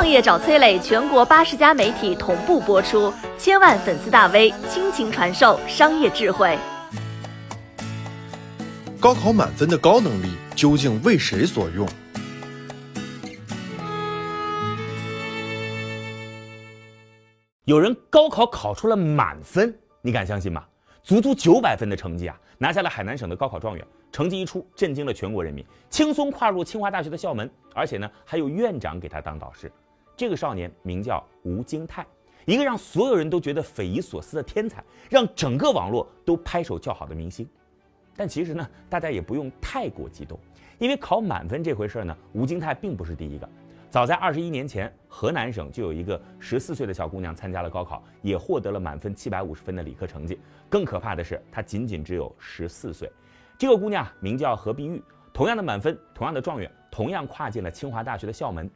创业找崔磊，全国八十家媒体同步播出，千万粉丝大 V 倾情传授商业智慧。高考满分的高能力究竟为谁所用？有人高考考出了满分，你敢相信吗？足足九百分的成绩啊，拿下了海南省的高考状元。成绩一出，震惊了全国人民，轻松跨入清华大学的校门，而且呢，还有院长给他当导师。这个少年名叫吴京泰，一个让所有人都觉得匪夷所思的天才，让整个网络都拍手叫好的明星。但其实呢，大家也不用太过激动，因为考满分这回事呢，吴京泰并不是第一个。早在二十一年前，河南省就有一个十四岁的小姑娘参加了高考，也获得了满分七百五十分的理科成绩。更可怕的是，她仅仅只有十四岁。这个姑娘名叫何碧玉，同样的满分，同样的状元，同样跨进了清华大学的校门。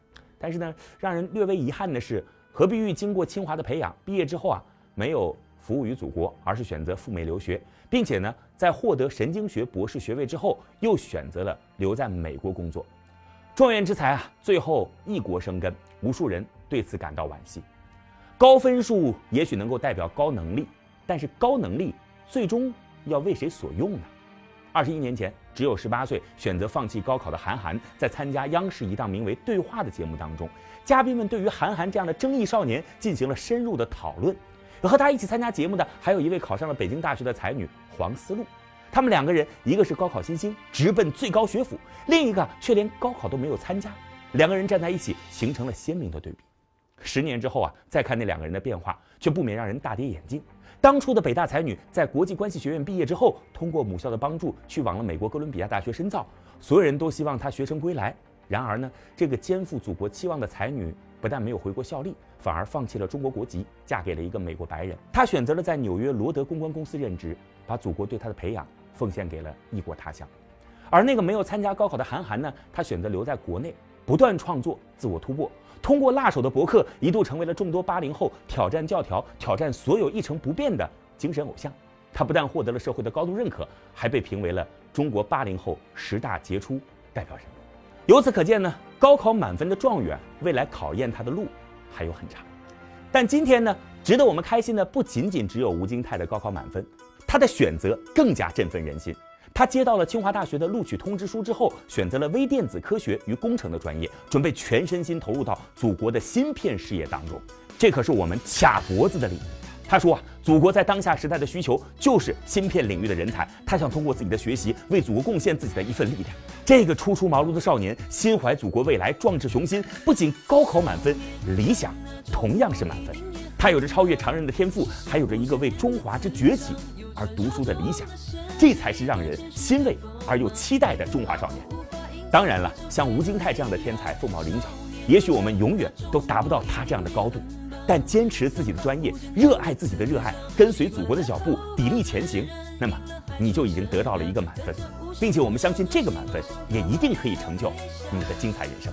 但是呢，让人略微遗憾的是，何碧玉经过清华的培养，毕业之后啊，没有服务于祖国，而是选择赴美留学，并且呢，在获得神经学博士学位之后，又选择了留在美国工作。状元之才啊，最后异国生根，无数人对此感到惋惜。高分数也许能够代表高能力，但是高能力最终要为谁所用呢？二十一年前，只有十八岁选择放弃高考的韩寒，在参加央视一档名为《对话》的节目当中，嘉宾们对于韩寒这样的争议少年进行了深入的讨论。和他一起参加节目的，还有一位考上了北京大学的才女黄思路。他们两个人，一个是高考新星，直奔最高学府；另一个却连高考都没有参加。两个人站在一起，形成了鲜明的对比。十年之后啊，再看那两个人的变化，却不免让人大跌眼镜。当初的北大才女，在国际关系学院毕业之后，通过母校的帮助，去往了美国哥伦比亚大学深造。所有人都希望她学成归来。然而呢，这个肩负祖国期望的才女，不但没有回国效力，反而放弃了中国国籍，嫁给了一个美国白人。她选择了在纽约罗德公关公司任职，把祖国对她的培养。奉献给了异国他乡，而那个没有参加高考的韩寒呢？他选择留在国内，不断创作，自我突破。通过辣手的博客，一度成为了众多八零后挑战教条、挑战所有一成不变的精神偶像。他不但获得了社会的高度认可，还被评为了中国八零后十大杰出代表人物。由此可见呢，高考满分的状元，未来考验他的路还有很长。但今天呢，值得我们开心的不仅仅只有吴京泰的高考满分。他的选择更加振奋人心。他接到了清华大学的录取通知书之后，选择了微电子科学与工程的专业，准备全身心投入到祖国的芯片事业当中。这可是我们卡脖子的礼物。他说啊，祖国在当下时代的需求就是芯片领域的人才。他想通过自己的学习，为祖国贡献自己的一份力量。这个初出茅庐的少年，心怀祖国未来，壮志雄心，不仅高考满分，理想同样是满分。他有着超越常人的天赋，还有着一个为中华之崛起。而读书的理想，这才是让人欣慰而又期待的中华少年。当然了，像吴京泰这样的天才，凤毛麟角，也许我们永远都达不到他这样的高度。但坚持自己的专业，热爱自己的热爱，跟随祖国的脚步，砥砺前行，那么你就已经得到了一个满分，并且我们相信这个满分也一定可以成就你的精彩人生。